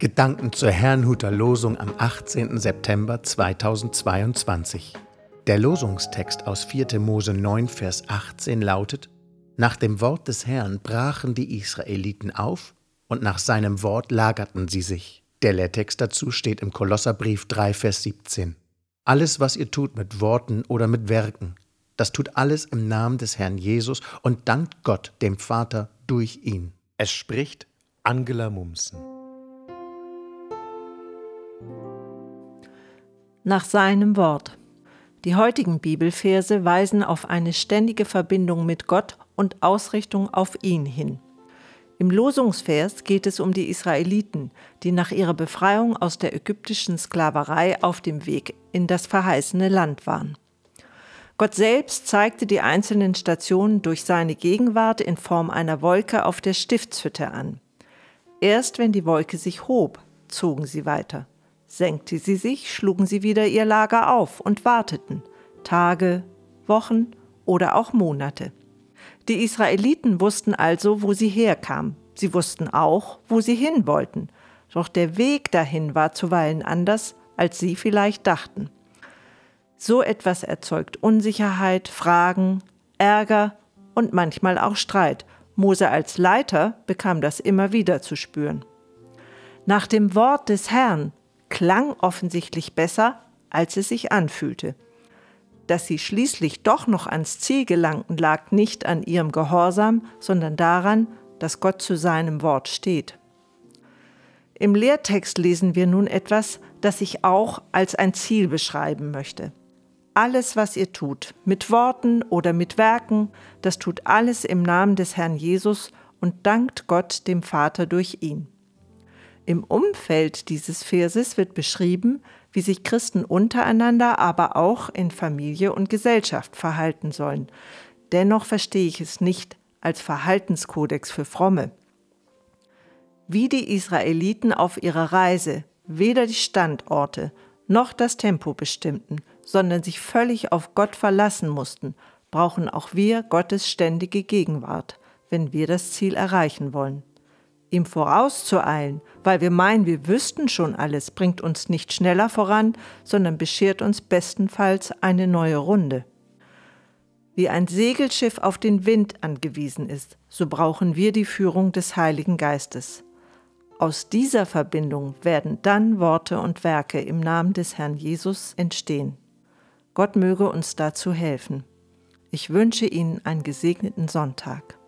Gedanken zur Herrnhuter Losung am 18. September 2022. Der Losungstext aus 4. Mose 9, Vers 18 lautet: Nach dem Wort des Herrn brachen die Israeliten auf und nach seinem Wort lagerten sie sich. Der Lehrtext dazu steht im Kolosserbrief 3, Vers 17. Alles, was ihr tut mit Worten oder mit Werken, das tut alles im Namen des Herrn Jesus und dankt Gott, dem Vater, durch ihn. Es spricht Angela Mumsen. Nach seinem Wort. Die heutigen Bibelverse weisen auf eine ständige Verbindung mit Gott und Ausrichtung auf ihn hin. Im Losungsvers geht es um die Israeliten, die nach ihrer Befreiung aus der ägyptischen Sklaverei auf dem Weg in das verheißene Land waren. Gott selbst zeigte die einzelnen Stationen durch seine Gegenwart in Form einer Wolke auf der Stiftshütte an. Erst wenn die Wolke sich hob, zogen sie weiter. Senkte sie sich, schlugen sie wieder ihr Lager auf und warteten Tage, Wochen oder auch Monate. Die Israeliten wussten also, wo sie herkamen. Sie wussten auch, wo sie hin wollten. Doch der Weg dahin war zuweilen anders, als sie vielleicht dachten. So etwas erzeugt Unsicherheit, Fragen, Ärger und manchmal auch Streit. Mose als Leiter bekam das immer wieder zu spüren. Nach dem Wort des Herrn klang offensichtlich besser, als es sich anfühlte. Dass sie schließlich doch noch ans Ziel gelangten, lag nicht an ihrem Gehorsam, sondern daran, dass Gott zu seinem Wort steht. Im Lehrtext lesen wir nun etwas, das ich auch als ein Ziel beschreiben möchte. Alles, was ihr tut, mit Worten oder mit Werken, das tut alles im Namen des Herrn Jesus und dankt Gott dem Vater durch ihn. Im Umfeld dieses Verses wird beschrieben, wie sich Christen untereinander, aber auch in Familie und Gesellschaft verhalten sollen. Dennoch verstehe ich es nicht als Verhaltenskodex für Fromme. Wie die Israeliten auf ihrer Reise weder die Standorte noch das Tempo bestimmten, sondern sich völlig auf Gott verlassen mussten, brauchen auch wir Gottes ständige Gegenwart, wenn wir das Ziel erreichen wollen. Ihm vorauszueilen, weil wir meinen, wir wüssten schon alles, bringt uns nicht schneller voran, sondern beschert uns bestenfalls eine neue Runde. Wie ein Segelschiff auf den Wind angewiesen ist, so brauchen wir die Führung des Heiligen Geistes. Aus dieser Verbindung werden dann Worte und Werke im Namen des Herrn Jesus entstehen. Gott möge uns dazu helfen. Ich wünsche Ihnen einen gesegneten Sonntag.